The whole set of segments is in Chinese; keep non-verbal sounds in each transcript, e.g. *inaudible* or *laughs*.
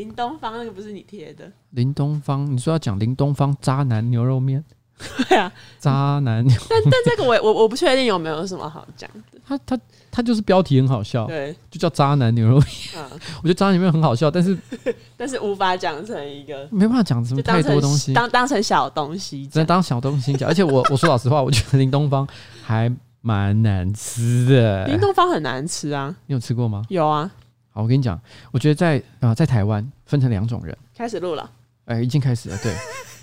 林东方那个不是你贴的？林东方，你说要讲林东方渣男牛肉面？对啊，渣男牛肉。但但这个我我我不确定有没有什么好讲的。他他他就是标题很好笑，对，就叫渣男牛肉面。嗯，我觉得渣男牛肉面很好笑，但是 *laughs* 但是无法讲成一个，*laughs* 没办法讲什么太多东西，当当成小东西，只能当小东西讲。而且我我说老实话，我觉得林东方还蛮难吃的。林东方很难吃啊，你有吃过吗？有啊。好，我跟你讲，我觉得在啊、呃，在台湾分成两种人。开始录了，哎、欸，已经开始了。对，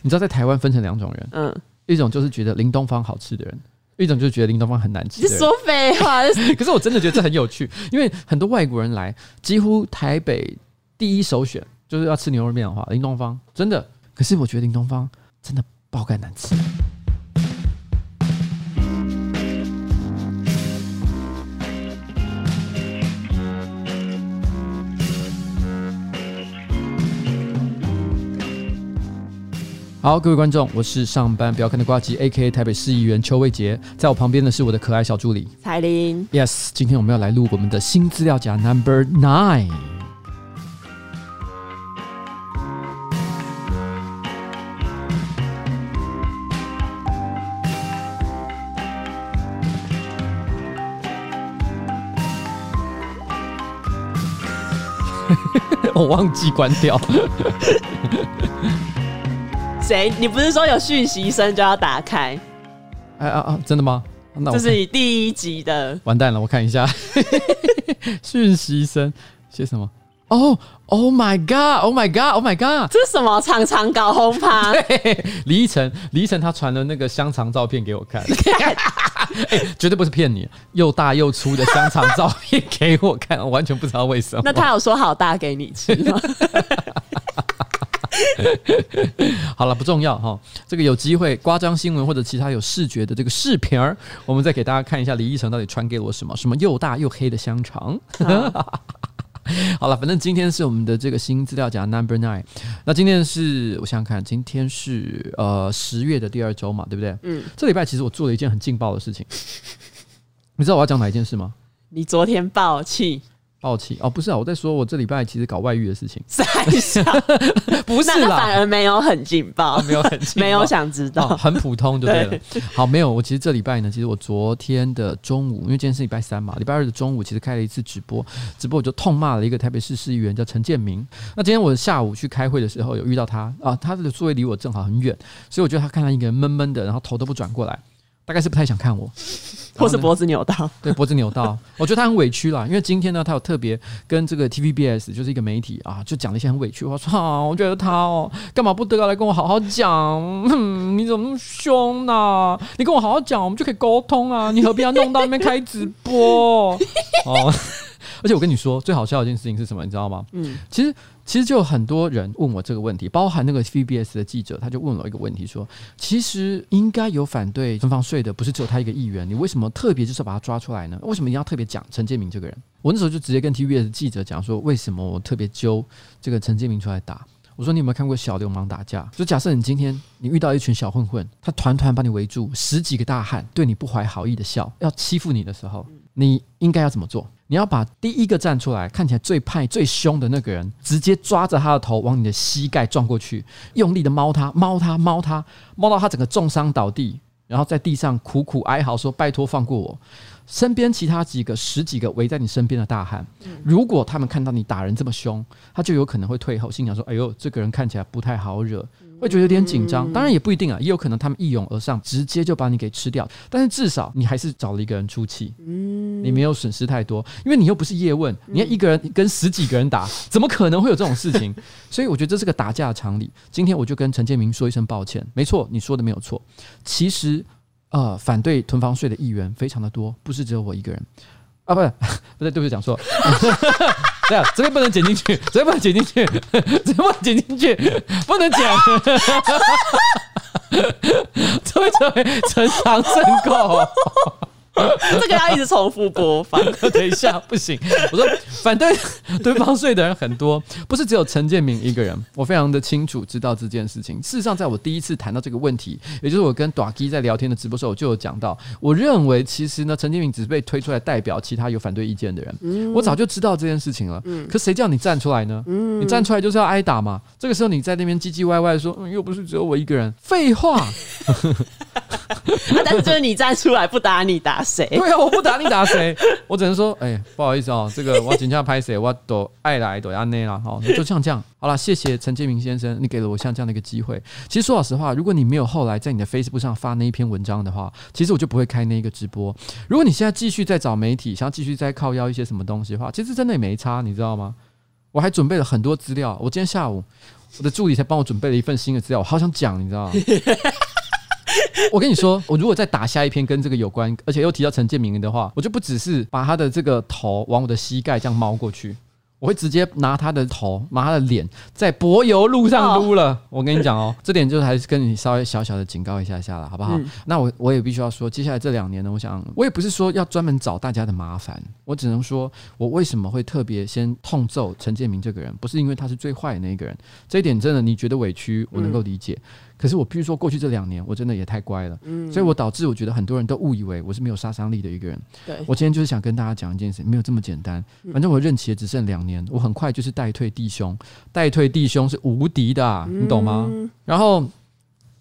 你知道在台湾分成两种人，嗯，一种就是觉得林东方好吃的人，一种就是觉得林东方很难吃的人。你说废话，*laughs* 可是我真的觉得这很有趣，因为很多外国人来，几乎台北第一首选就是要吃牛肉面的话，林东方真的。可是我觉得林东方真的爆干难吃。好，各位观众，我是上班不要看的呱吉，A.K.A 台北市议员邱卫杰，在我旁边的是我的可爱小助理彩玲。Yes，今天我们要来录我们的新资料夹 Number Nine。*laughs* 我忘记关掉。谁？你不是说有讯息声就要打开？哎啊啊！真的吗？那这是你第一集的。完蛋了，我看一下 *laughs* 讯息声写什么？哦、oh,，Oh my God！Oh my God！Oh my God！这是什么？常常搞轰趴？*laughs* 李依晨，李依晨他传了那个香肠照片给我看，*laughs* 哎、欸，绝对不是骗你，又大又粗的香肠照片给我看，我完全不知道为什么。那他有说好大给你吃吗？*laughs* 好了，不重要哈。这个有机会，刮张新闻或者其他有视觉的这个视频儿，我们再给大家看一下李依晨到底传给了我什么？什么又大又黑的香肠？*laughs* 好了，反正今天是我们的这个新资料夹 Number Nine。那今天是我想想看，今天是呃十月的第二周嘛，对不对？嗯。这礼拜其实我做了一件很劲爆的事情，你知道我要讲哪一件事吗？你昨天爆气。爆气哦，不是啊，我在说，我这礼拜其实搞外遇的事情。*laughs* 在想，*laughs* 不是啦，反而没有很劲爆，没有很没有想知道，很普通就对了。好，没有，我其实这礼拜呢，其实我昨天的中午，因为今天是礼拜三嘛，礼拜二的中午其实开了一次直播，直播我就痛骂了一个台北市市议员叫陈建明。那今天我下午去开会的时候，有遇到他啊，他的座位离我正好很远，所以我觉得他看到一个人闷闷的，然后头都不转过来，大概是不太想看我。*laughs* 或是脖子扭到，对，脖子扭到，我觉得他很委屈啦，因为今天呢，他有特别跟这个 TVBS 就是一个媒体啊，就讲了一些很委屈。我说啊，我觉得他哦，干嘛不得来跟我好好讲？*laughs* 哼，你怎么那么凶呢？你跟我好好讲，我们就可以沟通啊，你何必要弄到那边开直播？哦。*laughs* 而且我跟你说，最好笑的一件事情是什么？你知道吗？嗯，其实其实就有很多人问我这个问题，包含那个 TVBS 的记者，他就问了一个问题，说：其实应该有反对分房税的，不是只有他一个议员，你为什么特别就是把他抓出来呢？为什么一定要特别讲陈建明这个人？我那时候就直接跟 TVBS 的记者讲说，为什么我特别揪这个陈建明出来打？我说你有没有看过小流氓打架？就假设你今天你遇到一群小混混，他团团把你围住，十几个大汉对你不怀好意的笑，要欺负你的时候，你应该要怎么做？你要把第一个站出来看起来最派、最凶的那个人，直接抓着他的头往你的膝盖撞过去，用力的猫他、猫他、猫他，猫到他整个重伤倒地，然后在地上苦苦哀嚎说：“拜托放过我。”身边其他几个、十几个围在你身边的大汉，如果他们看到你打人这么凶，他就有可能会退后，心想说：“哎呦，这个人看起来不太好惹。”会觉得有点紧张，当然也不一定啊，也有可能他们一拥而上，直接就把你给吃掉。但是至少你还是找了一个人出气，嗯，你没有损失太多，因为你又不是叶问，你要一个人跟十几个人打，怎么可能会有这种事情？*laughs* 所以我觉得这是个打架的常理。今天我就跟陈建明说一声抱歉，没错，你说的没有错。其实，呃，反对囤房税的议员非常的多，不是只有我一个人。啊，不是，*laughs* 不对，对不起，讲错。*laughs* 这样，这边不能剪进去，这边不能剪进去，*laughs* 这边不能剪进去，不能剪。*laughs* 这位这位，呈堂证供。*laughs* 这个要一直重复播放。*laughs* 等一下，不行。我说反对 *laughs* 对方睡的人很多，不是只有陈建明一个人。我非常的清楚知道这件事情。事实上，在我第一次谈到这个问题，也就是我跟短基在聊天的直播时候，我就有讲到，我认为其实呢，陈建明只是被推出来代表其他有反对意见的人。嗯、我早就知道这件事情了。嗯、可谁叫你站出来呢？嗯、你站出来就是要挨打嘛。这个时候你在那边唧唧歪歪说，嗯，又不是只有我一个人。废话。*laughs* 但是就是你站出来不打你打谁？对啊，我不打你打谁？我只能说，哎、欸，不好意思哦，这个我紧张拍谁，我都爱来都要那啦。好，*laughs* 就像这样。好了，谢谢陈建明先生，你给了我像这样的一个机会。其实说老实话，如果你没有后来在你的 Facebook 上发那一篇文章的话，其实我就不会开那一个直播。如果你现在继续在找媒体，想要继续再靠腰一些什么东西的话，其实真的也没差，你知道吗？我还准备了很多资料，我今天下午我的助理才帮我准备了一份新的资料，我好想讲，你知道吗？*laughs* 我跟你说，我如果再打下一篇跟这个有关，而且又提到陈建明的话，我就不只是把他的这个头往我的膝盖这样猫过去。我会直接拿他的头，拿他的脸，在柏油路上撸了。我跟你讲哦，这点就是还是跟你稍微小小的警告一下下了，好不好？那我我也必须要说，接下来这两年呢，我想我也不是说要专门找大家的麻烦，我只能说我为什么会特别先痛揍陈建明这个人，不是因为他是最坏的那一个人，这一点真的你觉得委屈，我能够理解。可是我必须说，过去这两年我真的也太乖了，嗯，所以我导致我觉得很多人都误以为我是没有杀伤力的一个人。对，我今天就是想跟大家讲一件事，没有这么简单。反正我任期也只剩两年，我很快就是代退弟兄，代退弟兄是无敌的啊，你懂吗？然后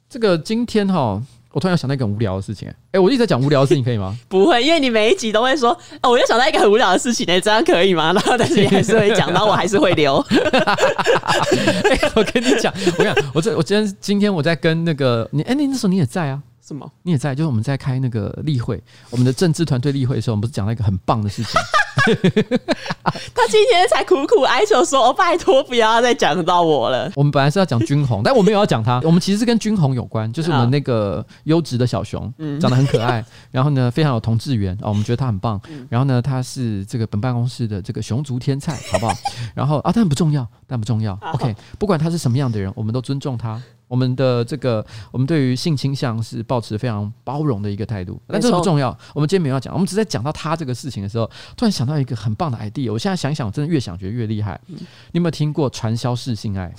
这个今天哈。我突然想到一个很无聊的事情，哎、欸，我一直在讲无聊的事情，可以吗？*laughs* 不会，因为你每一集都会说，哦，我又想到一个很无聊的事情，哎，这样可以吗？然后但是你还是会讲，然后我还是会留。欸、*laughs* 我跟你讲，我跟你讲，我这我今天今天我在跟那个你，哎、欸，你那时候你也在啊？什么？你也在？就是我们在开那个例会，我们的政治团队例会的时候，我们不是讲了一个很棒的事情。*laughs* 他今天才苦苦哀求说：“哦，拜托，不要再讲到我了。”我们本来是要讲君红，但我没有要讲他。*laughs* 我们其实是跟君红有关，就是我们那个优质的小熊，长得很可爱，*laughs* 然后呢非常有同志缘哦，我们觉得他很棒。然后呢，他是这个本办公室的这个熊族天菜，好不好？然后啊，但不重要，但不重要。OK，不管他是什么样的人，我们都尊重他。我们的这个，我们对于性倾向是抱持非常包容的一个态度，但这个不重要。我们今天没有要讲，我们只在讲到他这个事情的时候，突然想到一个很棒的 idea。我现在想想，我真的越想觉得越厉害。你有没有听过传销式性爱？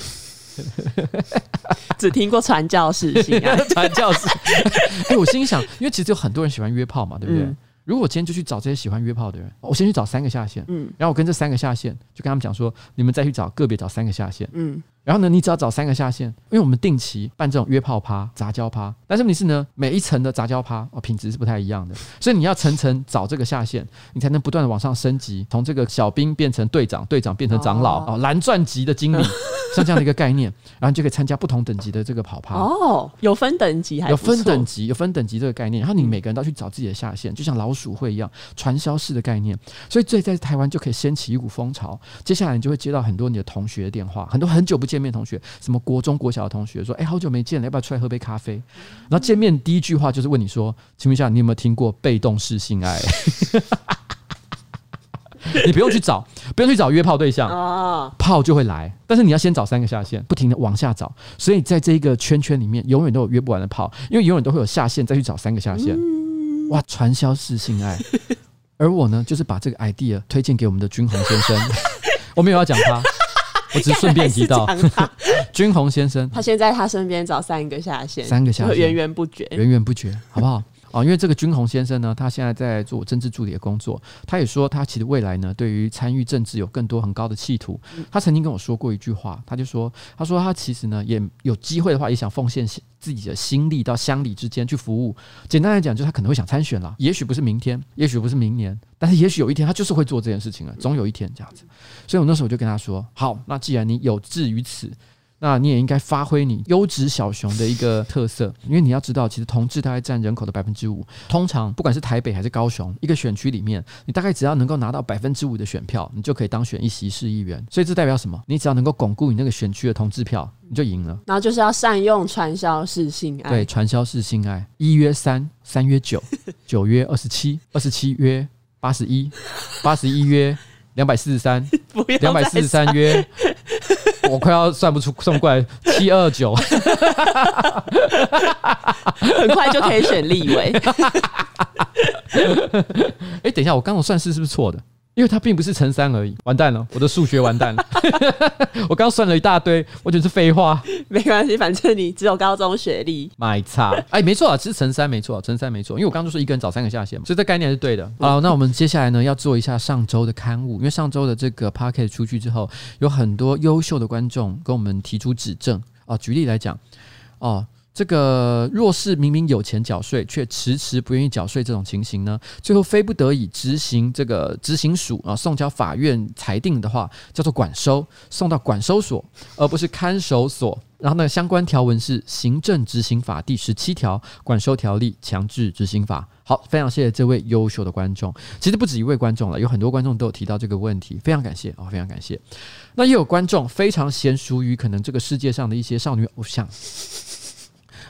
只听过传教士性爱，*laughs* 传教士。*laughs* 哎，我心想，因为其实有很多人喜欢约炮嘛，对不对？嗯如果我今天就去找这些喜欢约炮的人，我先去找三个下线，嗯，然后我跟这三个下线就跟他们讲说，你们再去找个别找三个下线，嗯，然后呢，你只要找三个下线，因为我们定期办这种约炮趴、杂交趴，但是问题是呢，每一层的杂交趴哦品质是不太一样的，所以你要层层找这个下线，你才能不断的往上升级，从这个小兵变成队长，队长变成长老哦，蓝钻级的经理。*laughs* 像这样的一个概念，然后你就可以参加不同等级的这个跑趴哦，有分等级还，还有分等级，有分等级这个概念。然后你每个人都要去找自己的下线，就像老鼠会一样，传销式的概念。所以这在台湾就可以掀起一股风潮。接下来你就会接到很多你的同学的电话，很多很久不见面同学，什么国中国小的同学说：“哎，好久没见了，要不要出来喝杯咖啡？”然后见面第一句话就是问你说：“请问一下，你有没有听过被动式性爱？” *laughs* 你不用去找，不用去找约炮对象，炮就会来。但是你要先找三个下线，不停的往下找。所以在这一个圈圈里面，永远都有约不完的炮，因为永远都会有下线再去找三个下线。哇，传销式性爱。*laughs* 而我呢，就是把这个 idea 推荐给我们的君鸿先生。我没有要讲他，我只顺便提到 *laughs* 君鸿先生。他先在他身边找三个下线，三个下线源源不绝，源源不绝，好不好？哦，因为这个君鸿先生呢，他现在在做政治助理的工作。他也说，他其实未来呢，对于参与政治有更多很高的企图。他曾经跟我说过一句话，他就说：“他说他其实呢，也有机会的话，也想奉献自己的心力到乡里之间去服务。简单来讲，就是他可能会想参选了，也许不是明天，也许不是明年，但是也许有一天，他就是会做这件事情了。总有一天这样子。所以我那时候我就跟他说：好，那既然你有志于此。”那你也应该发挥你优质小熊的一个特色，因为你要知道，其实同志大概占人口的百分之五。通常不管是台北还是高雄，一个选区里面，你大概只要能够拿到百分之五的选票，你就可以当选一席市议员。所以这代表什么？你只要能够巩固你那个选区的同志票，你就赢了。然后就是要善用传销式性爱，对，传销式性爱，一约三，三约九，*laughs* 九约二十七，二十七约八十一，八十一约两百四十三，*laughs* 两百四十三约。我快要算不出算不过来，七二九，很快就可以选立委。哎，等一下，我刚我算式是不是错的？因为它并不是乘三而已，完蛋了，我的数学完蛋了。*laughs* 我刚算了一大堆，我觉得是废话。没关系，反正你只有高中学历。买差，哎，没错啊，其实乘三没错，乘三没错。因为我刚刚就说一个人找三个下线嘛，所以这概念是对的。好，那我们接下来呢要做一下上周的刊物，因为上周的这个 p o c k e t 出去之后，有很多优秀的观众跟我们提出指正啊。举例来讲，哦。这个若是明明有钱缴税，却迟迟不愿意缴税，这种情形呢，最后非不得已执行这个执行署啊送交法院裁定的话，叫做管收，送到管收所，而不是看守所。然后呢，相关条文是《行政执行法》第十七条《管收条例》强制执行法。好，非常谢谢这位优秀的观众。其实不止一位观众了，有很多观众都有提到这个问题，非常感谢哦，非常感谢。那也有观众非常娴熟于可能这个世界上的一些少女偶像。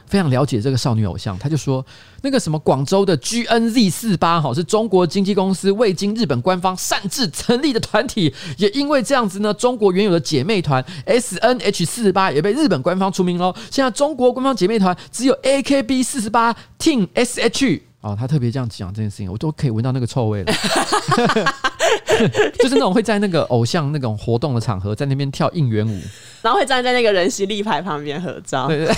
非常了解这个少女偶像，他就说那个什么广州的 GNZ 四八哈是中国经纪公司未经日本官方擅自成立的团体，也因为这样子呢，中国原有的姐妹团 SNH 四十八也被日本官方除名喽。现在中国官方姐妹团只有 AKB 四十八 Team SH 哦，他特别这样讲这件事情，我都可以闻到那个臭味了，*laughs* 就是那种会在那个偶像那种活动的场合，在那边跳应援舞，然后会站在那个人形立牌旁边合照。对对对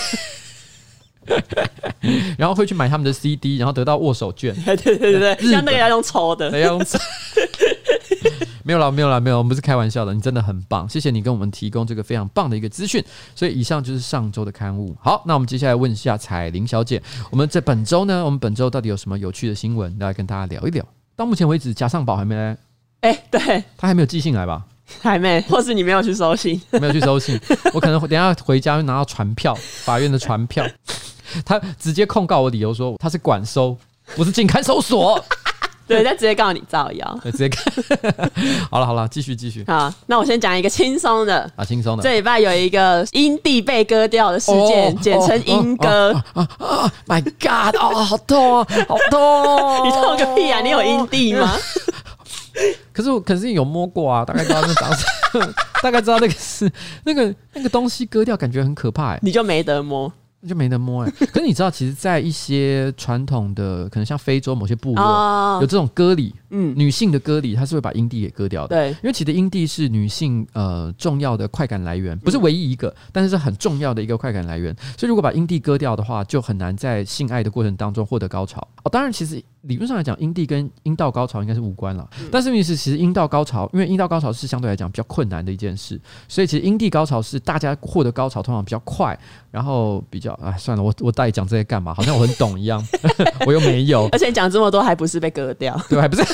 *laughs* 然后会去买他们的 CD，然后得到握手券。对对对对，像那个要用抽的，要用抽。*laughs* 没有啦，没有啦，没有，我们不是开玩笑的。你真的很棒，谢谢你跟我们提供这个非常棒的一个资讯。所以以上就是上周的刊物。好，那我们接下来问一下彩玲小姐，我们在本周呢，我们本周到底有什么有趣的新闻来跟大家聊一聊？到目前为止，嘉尚宝还没来。哎，对，他还没有寄信来吧？还没，或是你没有去收信？没有去收信，我可能等一下回家会拿到传票，法院的传票。他直接控告我，理由说他是管收，不是进看守所。*laughs* 对，他直接告你造谣。对，直接看。*laughs* 好了好了，继续继续。好，那我先讲一个轻松的啊，轻松的。这礼拜有一个阴蒂被割掉的事件，哦、简称阴割。啊、哦哦哦哦、！My God！哦，好痛啊，好痛！*laughs* 你痛个屁啊！你有阴蒂吗？可是我可是有摸过啊，大概知道那长什么，大概知道那个是那个那个东西割掉，感觉很可怕哎。你就没得摸。那就没得摸哎、欸，*laughs* 可是你知道，其实，在一些传统的，可能像非洲某些部落，有这种割礼，嗯，女性的割礼，它是会把阴蒂给割掉的。对，因为其实阴蒂是女性呃重要的快感来源，不是唯一一个，但是是很重要的一个快感来源。所以如果把阴蒂割掉的话，就很难在性爱的过程当中获得高潮。哦，当然，其实理论上来讲，阴蒂跟阴道高潮应该是无关了。但是，问题是其实阴道高潮，因为阴道高潮是相对来讲比较困难的一件事，所以其实阴蒂高潮是大家获得高潮通常比较快，然后比较哎算了，我我到底讲这些干嘛？好像我很懂一样，*laughs* 我又没有。而且讲这么多还不是被割掉，对，还不是。*laughs*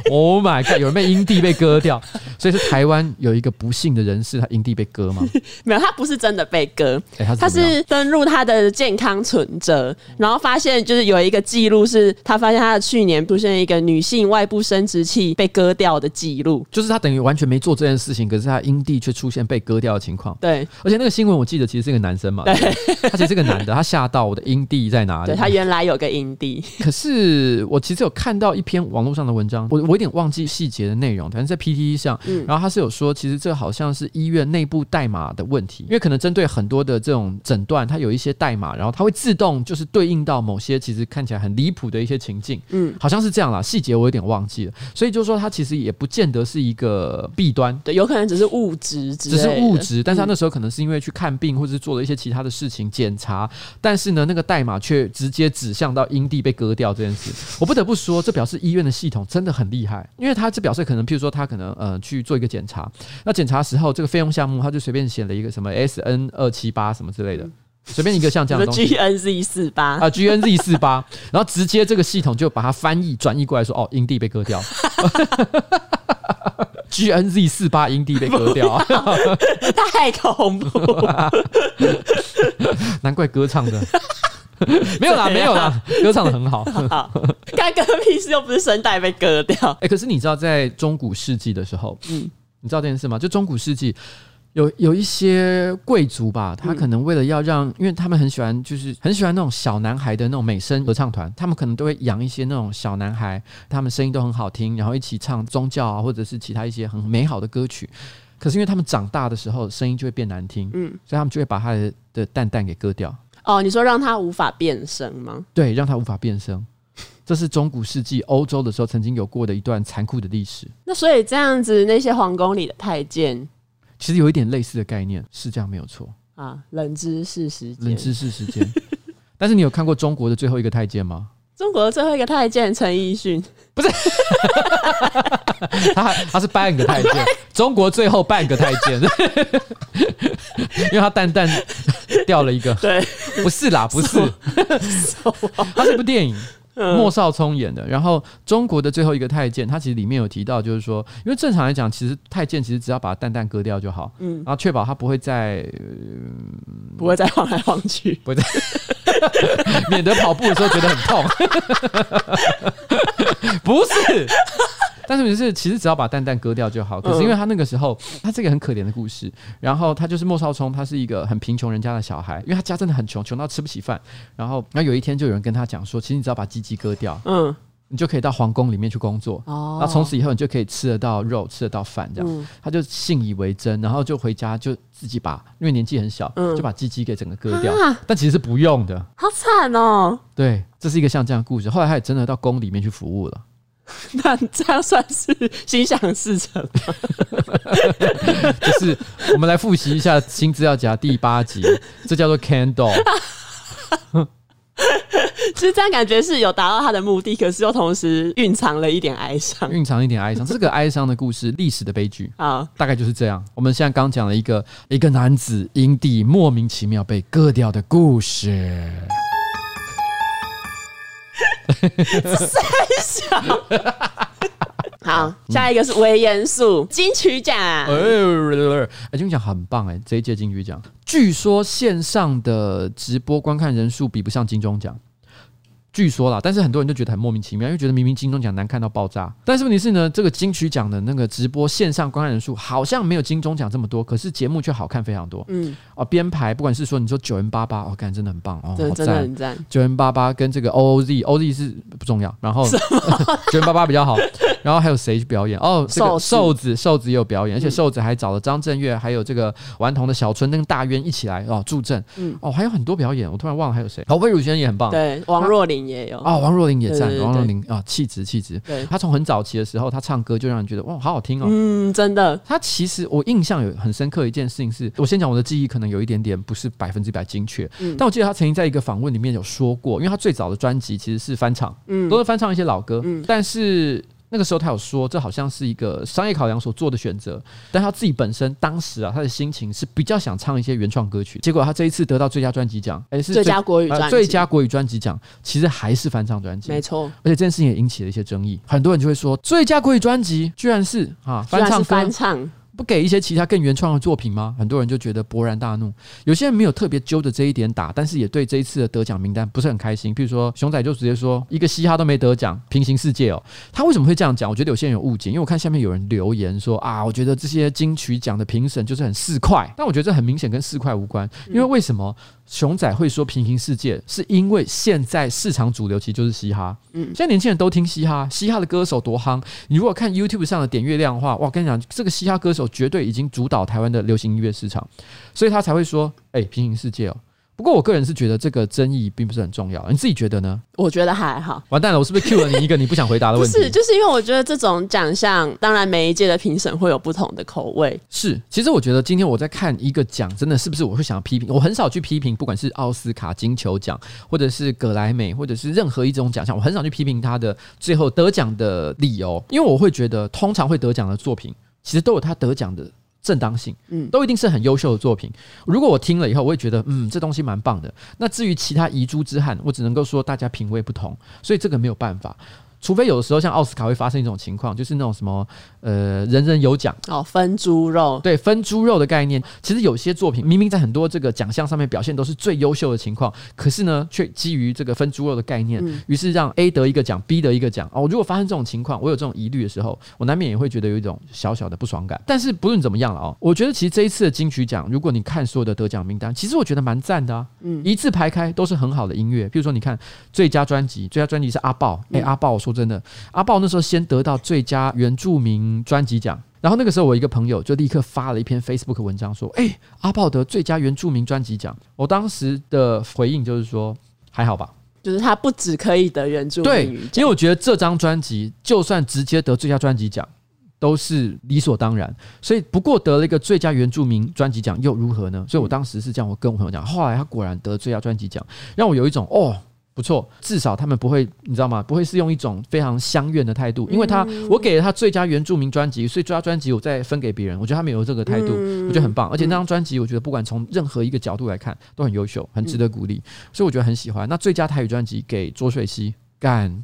*laughs* Oh my god！有人被阴蒂被割掉，所以是台湾有一个不幸的人士，他阴蒂被割吗？*laughs* 没有，他不是真的被割，欸、他，是他是登入他的健康存折，然后发现就是有一个记录，是他发现他的去年出现一个女性外部生殖器被割掉的记录，就是他等于完全没做这件事情，可是他阴蒂却出现被割掉的情况。对，而且那个新闻我记得其实是一个男生嘛，对，他其实是个男的，他吓到我的阴蒂在哪里？对，他原来有个阴蒂，可是我其实有看到一篇网络上的文章，我我有点忘记细节的内容，反正在 PTT 上，嗯，然后他是有说，其实这好像是医院内部代码的问题，因为可能针对很多的这种诊断，它有一些代码，然后它会自动就是对应到某些其实看起来很离谱的一些情境，嗯，好像是这样啦，细节我有点忘记了，所以就是说它其实也不见得是一个弊端，对，有可能只是物质，只是物质，但是他那时候可能是因为去看病或者是做了一些其他的事情检查，但是呢，那个代码却直接指向到阴蒂被割掉这件事，我不得不说，这表示医院的系统真的很厉害，因为他这表示可能，譬如说他可能呃去做一个检查，那检查时候这个费用项目他就随便写了一个什么 S N 二七八什么之类的，随便一个像这样的东西，G N Z 四八？啊，G N Z 四八，然后直接这个系统就把它翻译转译过来说，哦，营地被割掉，*laughs* G N Z 四八营地被割掉，*laughs* 太恐怖了，*laughs* 难怪歌唱的。*laughs* 没有啦，没有啦，歌唱的很好。*laughs* 好，该割屁事又不是声带被割掉。*laughs* 哎、欸，可是你知道，在中古世纪的时候，嗯，你知道这件事吗？就中古世纪有有一些贵族吧，他可能为了要让，因为他们很喜欢，就是很喜欢那种小男孩的那种美声合唱团，他们可能都会养一些那种小男孩，他们声音都很好听，然后一起唱宗教啊，或者是其他一些很美好的歌曲。可是因为他们长大的时候声音就会变难听，嗯，所以他们就会把他的的蛋蛋给割掉。哦，你说让他无法变声吗？对，让他无法变声。*laughs* 这是中古世纪欧洲的时候曾经有过的一段残酷的历史。那所以这样子，那些皇宫里的太监，其实有一点类似的概念，是这样没有错啊。冷知识时间，冷知识时间。*laughs* 但是你有看过中国的最后一个太监吗？中国的最后一个太监陈奕迅，不是，*laughs* 他他是半个太监，*laughs* 中国最后半个太监，*laughs* 因为他蛋蛋掉了一个，对，不是啦，不是，他是部电影。莫少聪演的，然后中国的最后一个太监，他其实里面有提到，就是说，因为正常来讲，其实太监其实只要把蛋蛋割掉就好，嗯，然后确保他不会再、呃、不会再晃来晃去，不会再，*laughs* 免得跑步的时候觉得很痛，*laughs* 不是。但是就是，其实只要把蛋蛋割掉就好。可是因为他那个时候，他这个很可怜的故事。然后他就是莫少聪，他是一个很贫穷人家的小孩，因为他家真的很穷，穷到吃不起饭。然后，然后有一天就有人跟他讲说，其实你只要把鸡鸡割掉，嗯，你就可以到皇宫里面去工作。哦，那从此以后你就可以吃得到肉，吃得到饭，这样。他就信以为真，然后就回家就自己把，因为年纪很小，就把鸡鸡给整个割掉。但其实是不用的，好惨哦。对，这是一个像这样的故事。后来他也真的到宫里面去服务了。*laughs* 那这样算是心想事成吗？*laughs* 就是我们来复习一下新资料夹第八集，这叫做 Candle。*laughs* 其实这样感觉是有达到他的目的，可是又同时蕴藏了一点哀伤，蕴藏一点哀伤。这个哀伤的故事，历史的悲剧啊，大概就是这样。我们现在刚讲了一个一个男子因地莫名其妙被割掉的故事。*laughs* 三小，好，下一个是微严肃金曲奖。哎，金曲奖很棒哎，这一届金曲奖，据说线上的直播观看人数比不上金钟奖。据说啦，但是很多人就觉得很莫名其妙，因为觉得明明金钟奖难看到爆炸。但是问题是呢，这个金曲奖的那个直播线上观看人数好像没有金钟奖这么多，可是节目却好看非常多。嗯，哦，编排不管是说你说九 M 八八，哦，感觉真的很棒哦，对，真的很赞。九 M 八八跟这个 OOZ，OOZ 是不重要，然后 *laughs* 九 M 八八比较好。*laughs* 然后还有谁去表演？哦，这个瘦子，瘦子也有表演，而且瘦子还找了张震岳，还有这个顽童的小春跟大渊一起来哦助阵。嗯，哦，还有很多表演，我突然忘了还有谁。侯佩儒先生也很棒，对，王若琳也有。哦，王若琳也在，王若琳啊，气质气质。对，他从很早期的时候，他唱歌就让人觉得哇，好好听哦。嗯，真的。他其实我印象有很深刻一件事情是，我先讲我的记忆可能有一点点不是百分之百精确，嗯，但我记得他曾经在一个访问里面有说过，因为他最早的专辑其实是翻唱，嗯，都是翻唱一些老歌，嗯，但是。那个时候他有说，这好像是一个商业考量所做的选择，但他自己本身当时啊，他的心情是比较想唱一些原创歌曲。结果他这一次得到最佳专辑奖，哎、欸，是最，最佳国语专辑、呃，最佳国语专辑奖，其实还是翻唱专辑，没错。而且这件事情也引起了一些争议，很多人就会说，最佳国语专辑居然是啊翻唱翻唱。不给一些其他更原创的作品吗？很多人就觉得勃然大怒。有些人没有特别揪着这一点打，但是也对这一次的得奖名单不是很开心。譬如说，熊仔就直接说一个嘻哈都没得奖，平行世界哦。他为什么会这样讲？我觉得有些人有误解，因为我看下面有人留言说啊，我觉得这些金曲奖的评审就是很四块。但我觉得这很明显跟四块无关，因为为什么？熊仔会说平行世界，是因为现在市场主流其实就是嘻哈。嗯，现在年轻人都听嘻哈，嘻哈的歌手多夯。你如果看 YouTube 上的点阅量的话，哇，我跟你讲，这个嘻哈歌手绝对已经主导台湾的流行音乐市场，所以他才会说，哎，平行世界哦。不过我个人是觉得这个争议并不是很重要，你自己觉得呢？我觉得还好。完蛋了，我是不是 cue 了你一个你不想回答的 *laughs* 问题？不是，就是因为我觉得这种奖项，当然每一届的评审会有不同的口味。是，其实我觉得今天我在看一个奖，真的是不是我会想要批评？我很少去批评，不管是奥斯卡、金球奖，或者是葛莱美，或者是任何一种奖项，我很少去批评他的最后得奖的理由，因为我会觉得，通常会得奖的作品，其实都有他得奖的。正当性，嗯，都一定是很优秀的作品。如果我听了以后，我会觉得，嗯，这东西蛮棒的。那至于其他遗珠之憾，我只能够说大家品味不同，所以这个没有办法。除非有的时候像奥斯卡会发生一种情况，就是那种什么呃人人有奖哦，分猪肉，对，分猪肉的概念。其实有些作品明明在很多这个奖项上面表现都是最优秀的情况，可是呢却基于这个分猪肉的概念，于是让 A 得一个奖，B 得一个奖哦。如果发生这种情况，我有这种疑虑的时候，我难免也会觉得有一种小小的不爽感。但是不论怎么样了哦，我觉得其实这一次的金曲奖，如果你看所有的得奖名单，其实我觉得蛮赞的啊，嗯，一字排开都是很好的音乐。比如说你看最佳专辑，最佳专辑是阿豹，哎，阿爆说说真的，阿豹那时候先得到最佳原住民专辑奖，然后那个时候我一个朋友就立刻发了一篇 Facebook 文章说：“哎，阿豹得最佳原住民专辑奖。”我当时的回应就是说：“还好吧。”就是他不止可以得原住民对，因为我觉得这张专辑就算直接得最佳专辑奖都是理所当然，所以不过得了一个最佳原住民专辑奖又如何呢？所以我当时是这样，我跟我朋友讲，后来他果然得最佳专辑奖，让我有一种哦。不错，至少他们不会，你知道吗？不会是用一种非常相怨的态度，因为他我给了他最佳原住民专辑，所以最佳专辑我再分给别人，我觉得他们有这个态度，我觉得很棒。而且那张专辑，我觉得不管从任何一个角度来看，都很优秀，很值得鼓励，所以我觉得很喜欢。那最佳台语专辑给卓水溪干。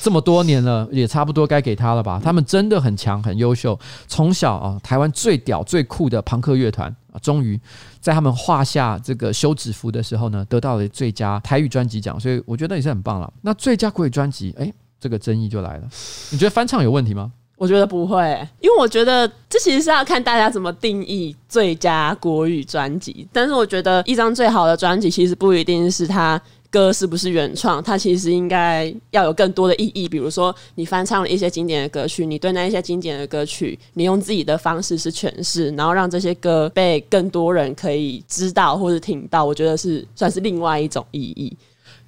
这么多年了，也差不多该给他了吧？他们真的很强，很优秀。从小啊，台湾最屌、最酷的朋克乐团终于在他们画下这个休止符的时候呢，得到了最佳台语专辑奖。所以我觉得也是很棒了。那最佳国语专辑，哎，这个争议就来了。你觉得翻唱有问题吗？我觉得不会，因为我觉得这其实是要看大家怎么定义最佳国语专辑。但是我觉得一张最好的专辑，其实不一定是它。歌是不是原创？它其实应该要有更多的意义。比如说，你翻唱了一些经典的歌曲，你对那一些经典的歌曲，你用自己的方式是诠释，然后让这些歌被更多人可以知道或者听到。我觉得是算是另外一种意义。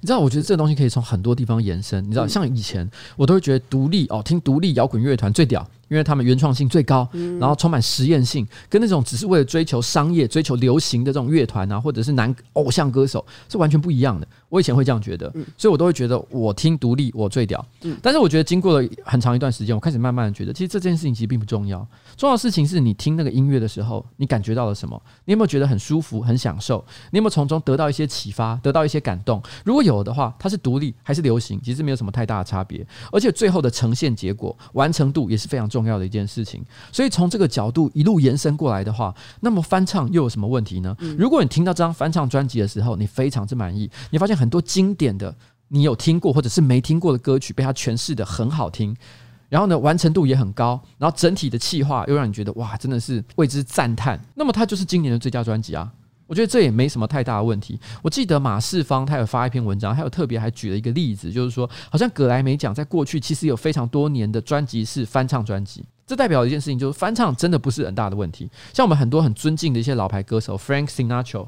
你知道，我觉得这个东西可以从很多地方延伸。你知道，像以前我都会觉得独立哦，听独立摇滚乐团最屌。因为他们原创性最高，然后充满实验性，跟那种只是为了追求商业、追求流行的这种乐团啊，或者是男偶像歌手是完全不一样的。我以前会这样觉得，所以我都会觉得我听独立我最屌。但是我觉得经过了很长一段时间，我开始慢慢的觉得，其实这件事情其实并不重要。重要的事情是你听那个音乐的时候，你感觉到了什么？你有没有觉得很舒服、很享受？你有没有从中得到一些启发、得到一些感动？如果有的话，它是独立还是流行，其实没有什么太大的差别。而且最后的呈现结果、完成度也是非常重要。重要的一件事情，所以从这个角度一路延伸过来的话，那么翻唱又有什么问题呢？如果你听到这张翻唱专辑的时候，你非常之满意，你发现很多经典的你有听过或者是没听过的歌曲被他诠释得很好听，然后呢，完成度也很高，然后整体的气化又让你觉得哇，真的是为之赞叹。那么它就是今年的最佳专辑啊。我觉得这也没什么太大的问题。我记得马世芳他有发一篇文章，他有特别还举了一个例子，就是说，好像葛莱美奖在过去其实有非常多年的专辑是翻唱专辑，这代表一件事情，就是翻唱真的不是很大的问题。像我们很多很尊敬的一些老牌歌手，Frank Sinatra。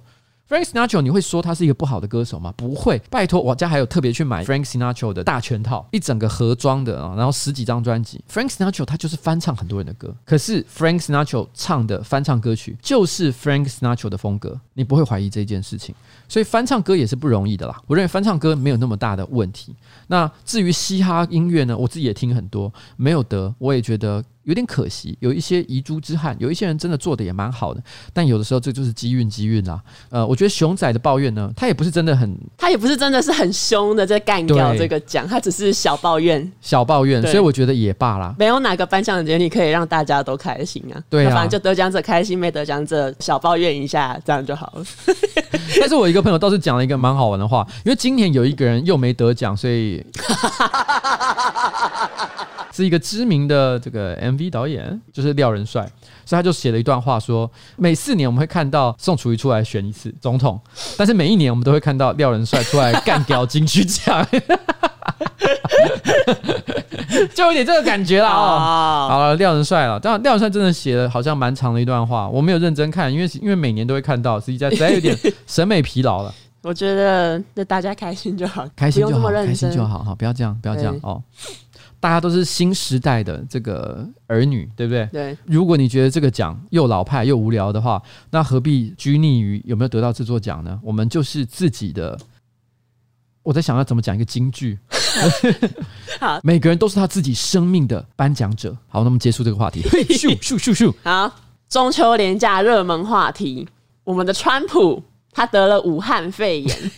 Frank Sinatra，你会说他是一个不好的歌手吗？不会，拜托，我家还有特别去买 Frank Sinatra 的大全套，一整个盒装的啊，然后十几张专辑。Frank Sinatra 他就是翻唱很多人的歌，可是 Frank Sinatra 唱的翻唱歌曲就是 Frank Sinatra 的风格，你不会怀疑这件事情。所以翻唱歌也是不容易的啦。我认为翻唱歌没有那么大的问题。那至于嘻哈音乐呢，我自己也听很多，没有得，我也觉得。有点可惜，有一些遗珠之憾，有一些人真的做的也蛮好的，但有的时候这就是机运，机运啦。呃，我觉得熊仔的抱怨呢，他也不是真的很，他也不是真的是很凶的在干掉这个奖，他只是小抱怨，小抱怨，所以我觉得也罢啦。没有哪个颁奖典礼可以让大家都开心啊，对啊，反正就得奖者开心，没得奖者小抱怨一下，这样就好了。*laughs* 但是我一个朋友倒是讲了一个蛮好玩的话，因为今年有一个人又没得奖，所以。是一个知名的这个 MV 导演，就是廖仁帅，所以他就写了一段话说：每四年我们会看到宋楚瑜出来选一次总统，但是每一年我们都会看到廖仁帅出来干掉金曲奖，*laughs* 就有点这个感觉了啊！好了，廖仁帅了，但廖仁帅真的写了好像蛮长的一段话，我没有认真看，因为因为每年都会看到，实际在实在有点 *laughs* 审美疲劳了。我觉得那大家开心就好，开心就好，开心就好，好，不要这样，不要这样哦。大家都是新时代的这个儿女，对不对？对。如果你觉得这个奖又老派又无聊的话，那何必拘泥于有没有得到这座奖呢？我们就是自己的。我在想要怎么讲一个金句。*laughs* 好，每个人都是他自己生命的颁奖者。好，那我们结束这个话题。*laughs* 咻咻咻咻。好，中秋连假热门话题，我们的川普他得了武汉肺炎。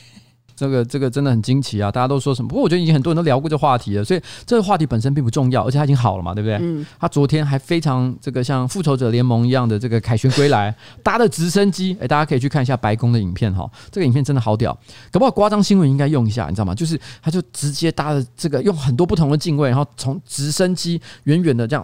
这个这个真的很惊奇啊！大家都说什么？不过我觉得已经很多人都聊过这话题了，所以这个话题本身并不重要，而且他已经好了嘛，对不对？嗯。他昨天还非常这个像复仇者联盟一样的这个凯旋归来，*laughs* 搭的直升机，哎，大家可以去看一下白宫的影片哈，这个影片真的好屌，搞不好夸张新闻应该用一下，你知道吗？就是他就直接搭的这个用很多不同的镜位，然后从直升机远远的这样。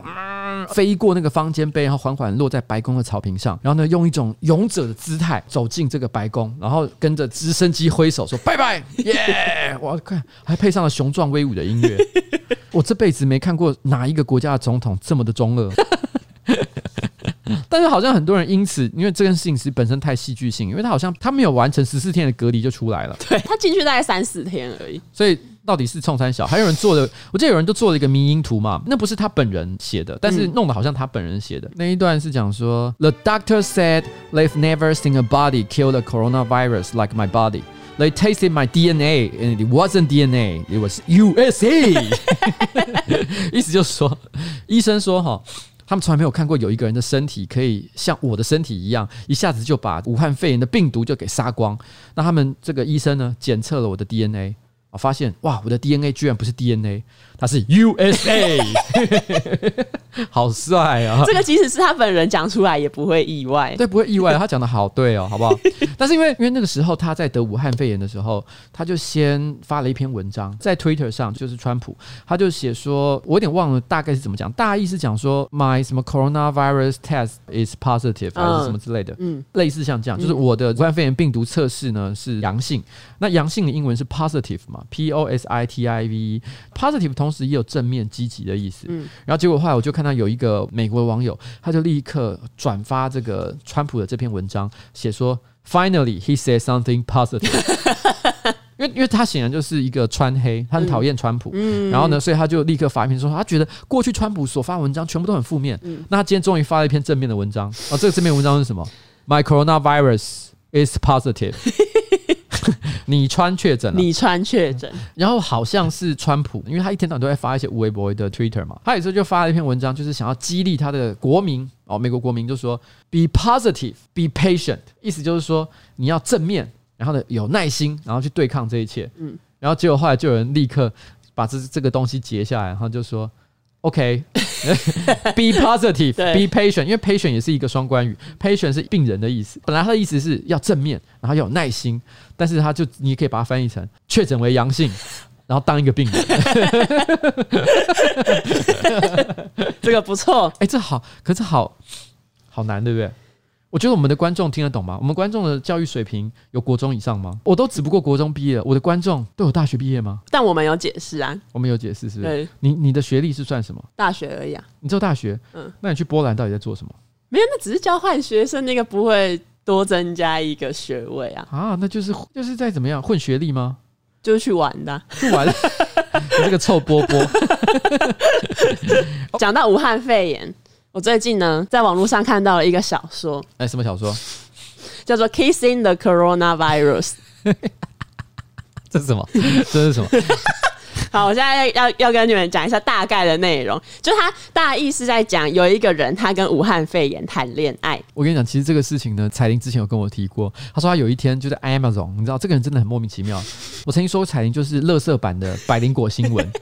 飞过那个方尖碑，然后缓缓落在白宫的草坪上，然后呢，用一种勇者的姿态走进这个白宫，然后跟着直升机挥手说拜拜，*laughs* 耶！我看还配上了雄壮威武的音乐。*laughs* 我这辈子没看过哪一个国家的总统这么的中二。*laughs* 但是好像很多人因此，因为这件事情是本身太戏剧性，因为他好像他没有完成十四天的隔离就出来了，对，他进去大概三四天而已，所以到底是冲三小，还有人做的，我记得有人就做了一个迷因图嘛，那不是他本人写的，但是弄得好像他本人写的、嗯、那一段是讲说，The doctor said they've never seen a body kill the coronavirus like my body. They tasted my DNA and it wasn't DNA, it was USA. *laughs* 意思就是说，医生说哈。他们从来没有看过有一个人的身体可以像我的身体一样，一下子就把武汉肺炎的病毒就给杀光。那他们这个医生呢，检测了我的 DNA，啊，发现哇，我的 DNA 居然不是 DNA。它是 USA，*laughs* 好帅啊！这个即使是他本人讲出来也不会意外，对，不会意外。*laughs* 他讲的好对哦，好不好？但是因为因为那个时候他在得武汉肺炎的时候，他就先发了一篇文章在 Twitter 上，就是川普，他就写说，我有点忘了大概是怎么讲，大意是讲说 My 什么 coronavirus test is positive 还是什么之类的，嗯，类似像这样，就是我的武汉肺炎病毒测试呢是阳性，那阳性的英文是 positive 嘛，P O S I T I V，positive 同。时也有正面积极的意思，嗯，然后结果后来我就看到有一个美国的网友，他就立刻转发这个川普的这篇文章，写说 “Finally he said something positive”，*laughs* 因为因为他显然就是一个川黑，他很讨厌川普，嗯，然后呢，所以他就立刻发一篇说，他觉得过去川普所发文章全部都很负面，嗯，那他今天终于发了一篇正面的文章，啊，这个正面文章是什么？My coronavirus is positive。*laughs* *laughs* 你川确诊了，你川确诊，然后好像是川普，因为他一天到晚都在发一些无微博的 Twitter 嘛，他有时候就发了一篇文章，就是想要激励他的国民哦，美国国民就说 Be positive, be patient，意思就是说你要正面，然后呢有耐心，然后去对抗这一切。嗯，然后结果后来就有人立刻把这这个东西截下来，然后就说。OK，be *laughs* positive，be *laughs* patient，因为 patient 也是一个双关语，patient 是病人的意思。本来他的意思是要正面，然后要有耐心，但是他就你也可以把它翻译成确诊为阳性，然后当一个病人。*laughs* 这个不错，哎，这好，可是好好难，对不对？我觉得我们的观众听得懂吗？我们观众的教育水平有国中以上吗？我都只不过国中毕业了，我的观众都有大学毕业吗？但我们有解释啊，我们有解释，是不是？对，你你的学历是算什么？大学而已啊。你只有大学？嗯。那你去波兰到底在做什么？没有，那只是交换学生，那个不会多增加一个学位啊。啊，那就是就是在怎么样混学历吗？就是去玩的，去玩。*laughs* 你这个臭波波。讲到武汉肺炎。我最近呢，在网络上看到了一个小说，哎，什么小说？叫做《Kissing the Coronavirus》。*laughs* 这是什么？这是什么？*laughs* 好，我现在要要要跟你们讲一下大概的内容。就他大意是在讲，有一个人他跟武汉肺炎谈恋爱。我跟你讲，其实这个事情呢，彩玲之前有跟我提过。他说他有一天就在 Amazon，你知道这个人真的很莫名其妙。我曾经说过彩玲就是乐色版的百灵果新闻。*laughs*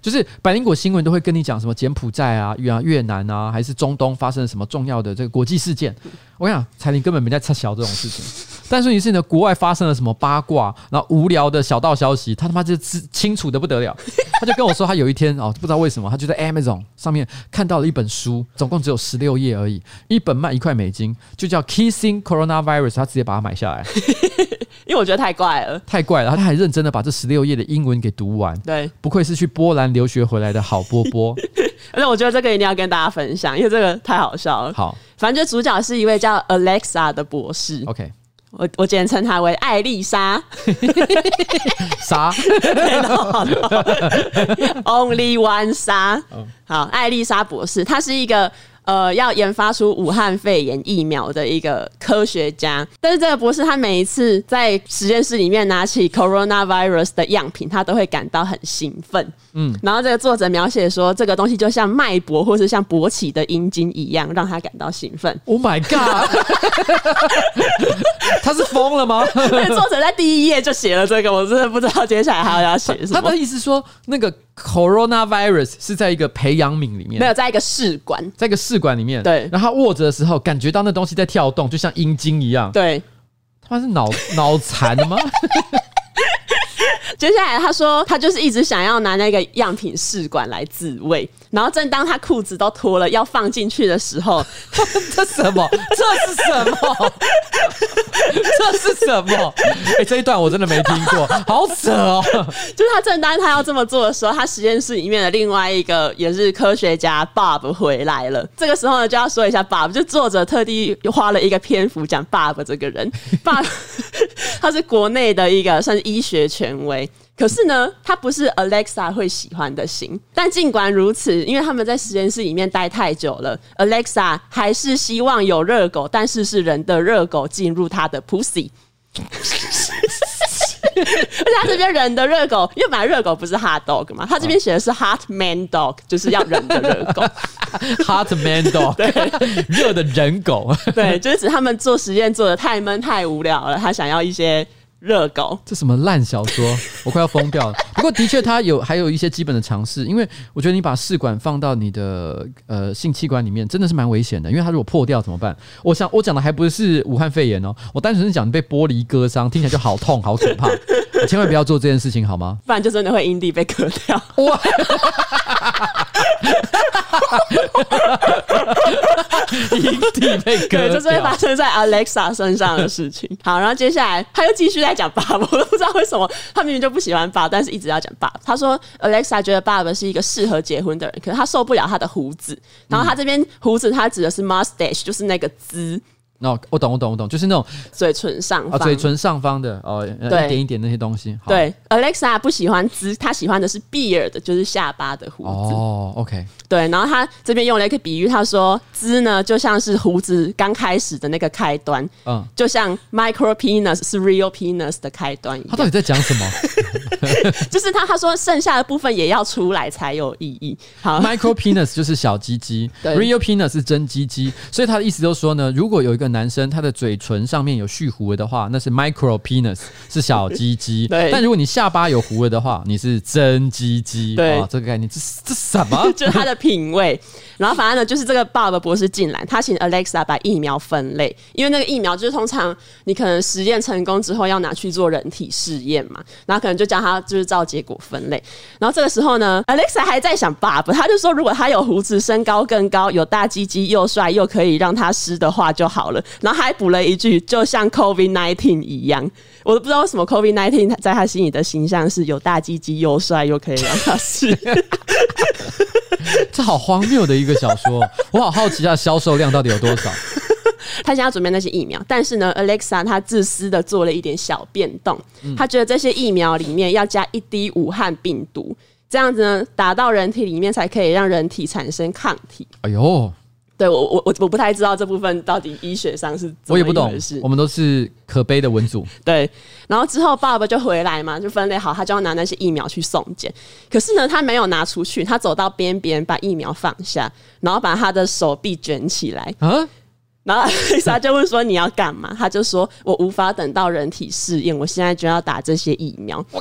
就是百灵果新闻都会跟你讲什么柬埔寨啊、越越南啊，还是中东发生了什么重要的这个国际事件。我跟你讲，彩铃根本没在插小这种事情。但是你是呢，国外发生了什么八卦，然后无聊的小道消息，他他妈就知清楚的不得了。他就跟我说，他有一天哦，不知道为什么，他就在 Amazon 上面看到了一本书，总共只有十六页而已，一本卖一块美金，就叫《Kissing Coronavirus》，他直接把它买下来。*laughs* 因为我觉得太怪了，太怪了。他还认真的把这十六页的英文给读完。对，不愧是去波兰留学回来的好波波。*laughs* 而且我觉得这个一定要跟大家分享，因为这个太好笑了。好，反正就主角是一位叫 Alexa 的博士。OK，我我简称他为艾丽莎。*laughs* 莎，*laughs* *laughs* Only one 莎。好，艾丽莎博士，她是一个。呃，要研发出武汉肺炎疫苗的一个科学家，但是这个博士他每一次在实验室里面拿起 coronavirus 的样品，他都会感到很兴奋。嗯，然后这个作者描写说，这个东西就像脉搏或是像勃起的阴茎一样，让他感到兴奋。Oh my god！*laughs* 他是疯了吗？作者在第一页就写了这个，我真的不知道接下来还要要写什么。他的意思说，那个 coronavirus 是在一个培养皿里面，没有在一个试管，在一个试管里面。对，然后他握着的时候，感觉到那东西在跳动，就像阴茎一样。对，他是脑 *laughs* 脑残的吗？*laughs* 接下来他说，他就是一直想要拿那个样品试管来自慰，然后正当他裤子都脱了要放进去的时候，*laughs* 这什么？这是什么？*laughs* 这是什么？哎、欸，这一段我真的没听过，好扯哦！*laughs* 就是他正当他要这么做的时候，他实验室里面的另外一个也是科学家 Bob 回来了。这个时候呢，就要说一下 Bob，就作者特地花了一个篇幅讲 Bob 这个人。Bob 他是国内的一个算是医学权威。可是呢，它不是 Alexa 会喜欢的型。但尽管如此，因为他们在实验室里面待太久了，Alexa 还是希望有热狗，但是是人的热狗进入他的 pussy。而且他这边人的热狗，因为本来热狗不是 hot dog 嘛，他这边写的是 hot man dog，就是要人的热狗。*laughs* hot man dog，对，热的人狗。对，就是指他们做实验做的太闷太无聊了，他想要一些。热狗，这什么烂小说？*laughs* 我快要疯掉了。不过的确，它有还有一些基本的尝试，因为我觉得你把试管放到你的呃性器官里面，真的是蛮危险的。因为它如果破掉怎么办？我想我讲的还不是武汉肺炎哦，我单纯是讲你被玻璃割伤，听起来就好痛好可怕。*laughs* 千万不要做这件事情好吗？不然就真的会阴蒂被割掉。哇！*laughs* 阴蒂被割掉，对，这是会发生在 Alexa 身上的事情。好，然后接下来他又继续在讲爸爸，我都不知道为什么他明明就不喜欢爸爸，但是一直要讲爸爸。他说 Alexa 觉得爸爸是一个适合结婚的人，可是他受不了他的胡子。然后他这边胡子，他指的是 mustache，就是那个滋。那、no, 我懂，我懂，我懂，就是那种嘴唇上方，哦、嘴唇上方的哦，对一点一点那些东西。对，Alexa 不喜欢滋，他喜欢的是 beard，就是下巴的胡子。哦，OK。对，然后他这边用了一个比喻，他说滋呢就像是胡子刚开始的那个开端，嗯，就像 micro penis 是 real penis 的开端一样。他到底在讲什么？*laughs* 就是他他说剩下的部分也要出来才有意义。好，micro penis 就是小鸡鸡，*laughs* real penis 是真鸡鸡，所以他的意思就是说呢，如果有一个男生他的嘴唇上面有蓄胡的话，那是 micro penis，是小鸡鸡。*laughs* 对，但如果你下巴有胡的话，你是真鸡鸡。对，这个概念，这这什么？*laughs* 就是他的品味。然后反正呢，就是这个 Bob 博士进来，他请 Alexa 把疫苗分类，因为那个疫苗就是通常你可能实验成功之后要拿去做人体试验嘛，然后可能就叫他就是照结果分类。然后这个时候呢，Alexa 还在想 Bob，他就说如果他有胡子、身高更高、有大鸡鸡、又帅又可以让他湿的话就好了。然后还补了一句，就像 COVID-19 一样，我都不知道为什么 COVID-19 在他心里的形象是有大鸡鸡、又帅又可以让他湿。*laughs* 这好荒谬的一个小说，我好好奇它销售量到底有多少。*laughs* 他现在准备那些疫苗，但是呢，Alexa 他自私的做了一点小变动，他觉得这些疫苗里面要加一滴武汉病毒，这样子呢，打到人体里面才可以让人体产生抗体。哎呦！对我我我我不太知道这部分到底医学上是怎么，我也不懂。我们都是可悲的文组。*laughs* 对，然后之后爸爸就回来嘛，就分类好，他就要拿那些疫苗去送检。可是呢，他没有拿出去，他走到边边把疫苗放下，然后把他的手臂卷起来。啊？*laughs* 然后他就问说：“你要干嘛？”他就说：“我无法等到人体试验，我现在就要打这些疫苗。*laughs* ”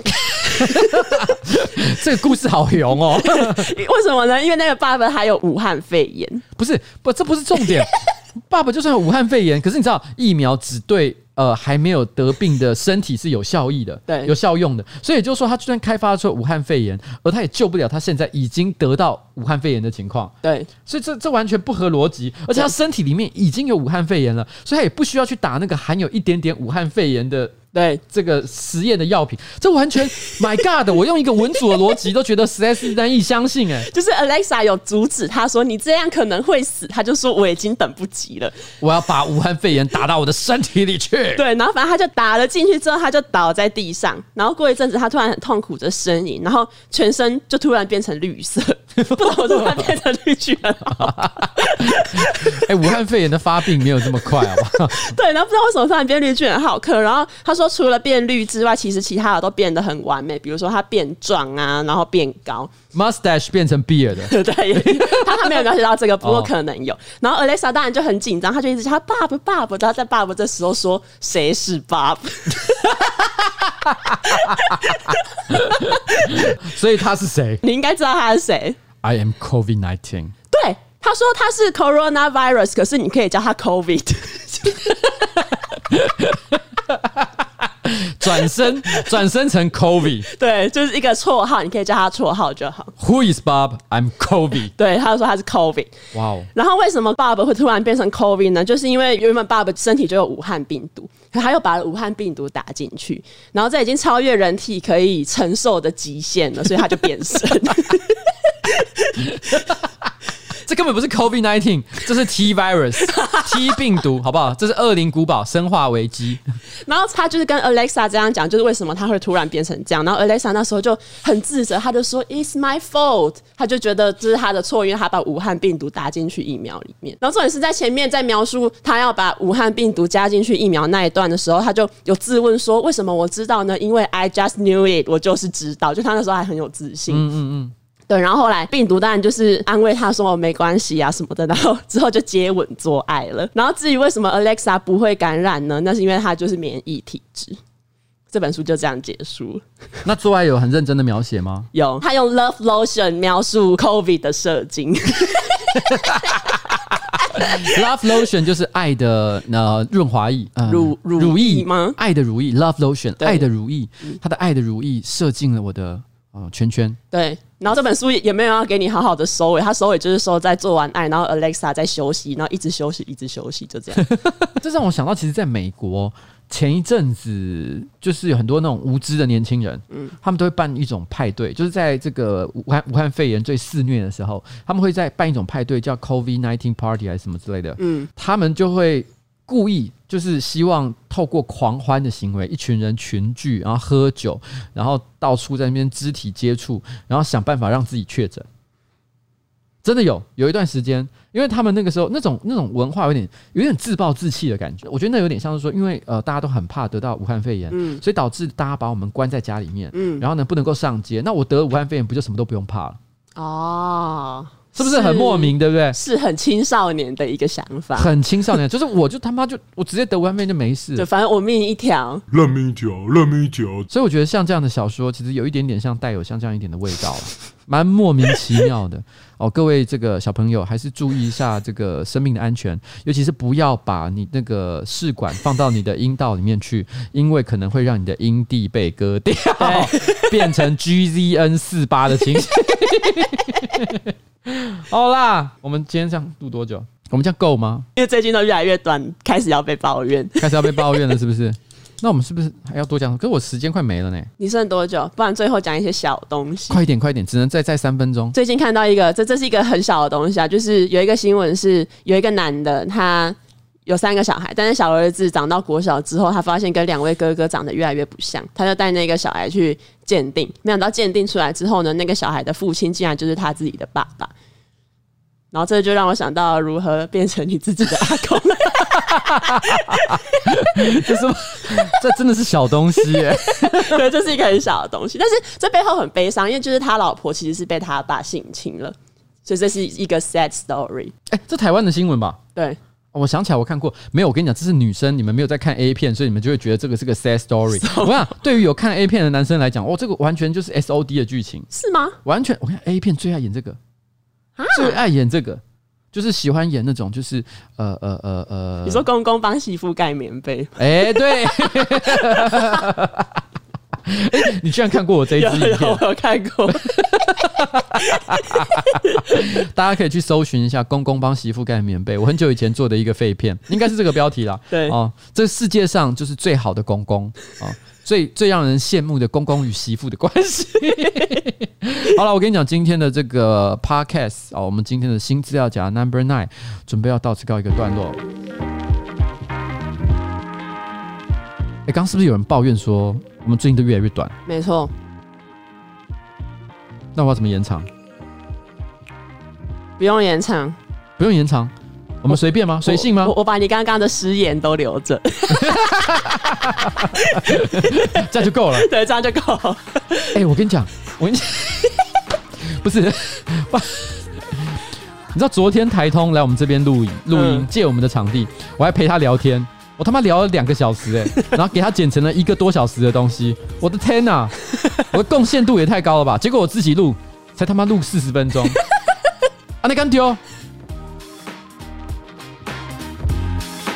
*laughs* 这个故事好勇哦！*laughs* 为什么呢？因为那个爸爸还有武汉肺炎。不是，不，这不是重点。*laughs* 爸爸就算有武汉肺炎，可是你知道，疫苗只对。呃，还没有得病的身体是有效益的，对，有效用的。所以也就是说，他就算开发出武汉肺炎，而他也救不了他现在已经得到武汉肺炎的情况。对，所以这这完全不合逻辑。而且他身体里面已经有武汉肺炎了，所以他也不需要去打那个含有一点点武汉肺炎的。对这个实验的药品，这完全，*laughs* My God！我用一个文组的逻辑都觉得实在是难以相信哎。就是 Alexa 有阻止他说你这样可能会死，他就说我已经等不及了，我要把武汉肺炎打到我的身体里去。*laughs* 对，然后反正他就打了进去之后，他就倒在地上，然后过一阵子他突然很痛苦的呻吟，然后全身就突然变成绿色，不知道突然变成绿巨人。*laughs* 哎，武汉肺炎的发病没有这么快，好不好？*laughs* 对，然后不知道为什么突然变绿巨人好客，然后他说。说除了变绿之外，其实其他的都变得很完美。比如说他变壮啊，然后变高，mustache 变成 beard 的。*laughs* 对，他他没有了解到这个，不过可能有。然后 Alexa 当然就很紧张，他就一直叫他爸爸爸爸。然后在爸爸这时候说：“谁是爸爸？”所以他是谁？你应该知道他是谁。I am COVID nineteen。对，他说他是 coronavirus，可是你可以叫他 COVID。*laughs* 转身转身成 Kobe，对，就是一个绰号，你可以叫他绰号就好。Who is Bob? I'm Kobe。对，他就说他是 Kobe。哇哦！然后为什么 Bob 会突然变成 Kobe 呢？就是因为原本 Bob 身体就有武汉病毒，可他又把武汉病毒打进去，然后这已经超越人体可以承受的极限了，所以他就变身。*laughs* *laughs* 这根本不是 COVID nineteen，这是 T virus T *laughs* 病毒，好不好？这是恶灵古堡生化危机。然后他就是跟 Alexa 这样讲，就是为什么他会突然变成这样。然后 Alexa 那时候就很自责，他就说 It's my fault，他就觉得这是他的错，因为他把武汉病毒打进去疫苗里面。然后重点是在前面在描述他要把武汉病毒加进去疫苗那一段的时候，他就有自问说：为什么我知道呢？因为 I just knew it，我就是知道。就他那时候还很有自信。嗯嗯嗯。对，然后后来病毒当然就是安慰他说没关系啊什么的，然后 *laughs* 之后就接吻做爱了。然后至于为什么 Alexa 不会感染呢？那是因为他就是免疫体质。这本书就这样结束。那做爱有很认真的描写吗？有，他用 Love Lotion 描述 COVID 的射精。*laughs* Love Lotion 就是爱的呃润滑液，乳乳液吗？爱的乳液，Love Lotion，爱的乳液，他的爱的乳液射进了我的。呃，圈圈对，然后这本书也没有要给你好好的收尾，他收尾就是说在做完爱，然后 Alexa 在休息，然后一直休息，一直休息，就这样。*laughs* 这让我想到，其实，在美国前一阵子，就是有很多那种无知的年轻人，嗯，他们都会办一种派对，就是在这个武汉武汉肺炎最肆虐的时候，他们会在办一种派对，叫 COVID nineteen party 还是什么之类的，嗯，他们就会。故意就是希望透过狂欢的行为，一群人群聚，然后喝酒，然后到处在那边肢体接触，然后想办法让自己确诊。真的有有一段时间，因为他们那个时候那种那种文化有点有点自暴自弃的感觉。我觉得那有点像是说，因为呃大家都很怕得到武汉肺炎，嗯，所以导致大家把我们关在家里面，嗯，然后呢不能够上街。那我得武汉肺炎不就什么都不用怕了？哦。是不是很莫名，对不对？是很青少年的一个想法，很青少年，*laughs* 就是我就他妈就我直接得武汉肺炎就没事，对反正我命一条，烂命一条，烂命一条。所以我觉得像这样的小说，其实有一点点像带有像这样一点的味道，蛮莫名其妙的哦。各位这个小朋友还是注意一下这个生命的安全，尤其是不要把你那个试管放到你的阴道里面去，因为可能会让你的阴蒂被割掉，变成 GZN 四八的情形。好啦，我们今天这样录多久？我们这样够吗？因为最近都越来越短，开始要被抱怨，开始要被抱怨了，是不是？那我们是不是还要多讲？可是我时间快没了呢。你剩多久？不然最后讲一些小东西。快一点，快一点，只能再再三分钟。最近看到一个，这这是一个很小的东西啊，就是有一个新闻是，有一个男的，他有三个小孩，但是小儿子长到国小之后，他发现跟两位哥哥长得越来越不像，他就带那个小孩去鉴定，没想到鉴定出来之后呢，那个小孩的父亲竟然就是他自己的爸爸。然后这就让我想到如何变成你自己的阿公，*laughs* 这是这真的是小东西耶，*laughs* 对，这是一个很小的东西，但是这背后很悲伤，因为就是他老婆其实是被他爸性侵了，所以这是一个 sad story。哎，这台湾的新闻吧？对，我想起来我看过，没有，我跟你讲，这是女生，你们没有在看 A 片，所以你们就会觉得这个是个 sad story。我想，对于有看 A 片的男生来讲，哦，这个完全就是 SOD 的剧情，是吗？完全，我看 A 片最爱演这个。最爱演这个，就是喜欢演那种，就是呃呃呃呃，你说公公帮媳妇盖棉被？哎、欸，对。欸、*laughs* 你居然看过我这一支影片？我有看过。*laughs* 大家可以去搜寻一下“公公帮媳妇盖棉被”。我很久以前做的一个废片，应该是这个标题啦。对哦，这世界上就是最好的公公最最让人羡慕的公公与媳妇的关系。*laughs* 好了，我跟你讲，今天的这个 podcast 啊，我们今天的新资料夹 Number Nine 准备要到此告一个段落。哎，刚刚是不是有人抱怨说我们最近都越来越短？没错。那我要怎么延长？不用延长，不用延长。我们随便吗？随性吗？我我把你刚刚的失言都留着，*laughs* 这样就够了。*laughs* 对，这样就够了。哎、欸，我跟你讲，我跟你讲，*laughs* 不是，你知道昨天台通来我们这边录影录音，借我们的场地，我还陪他聊天，我他妈聊了两个小时哎、欸，然后给他剪成了一个多小时的东西，我的天呐、啊，我的贡献度也太高了吧？结果我自己录才他妈录四十分钟，啊，你敢丢？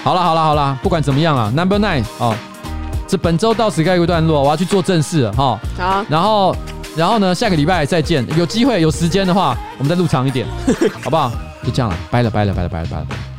好了好了好了，不管怎么样啊，Number Nine 哦，这本周到此告一个段落，我要去做正事了哈。好，然后，然后呢，下个礼拜再见。有机会有时间的话，我们再录长一点，好不好？就这样了，拜了，拜了，拜了，拜了，拜了。拜了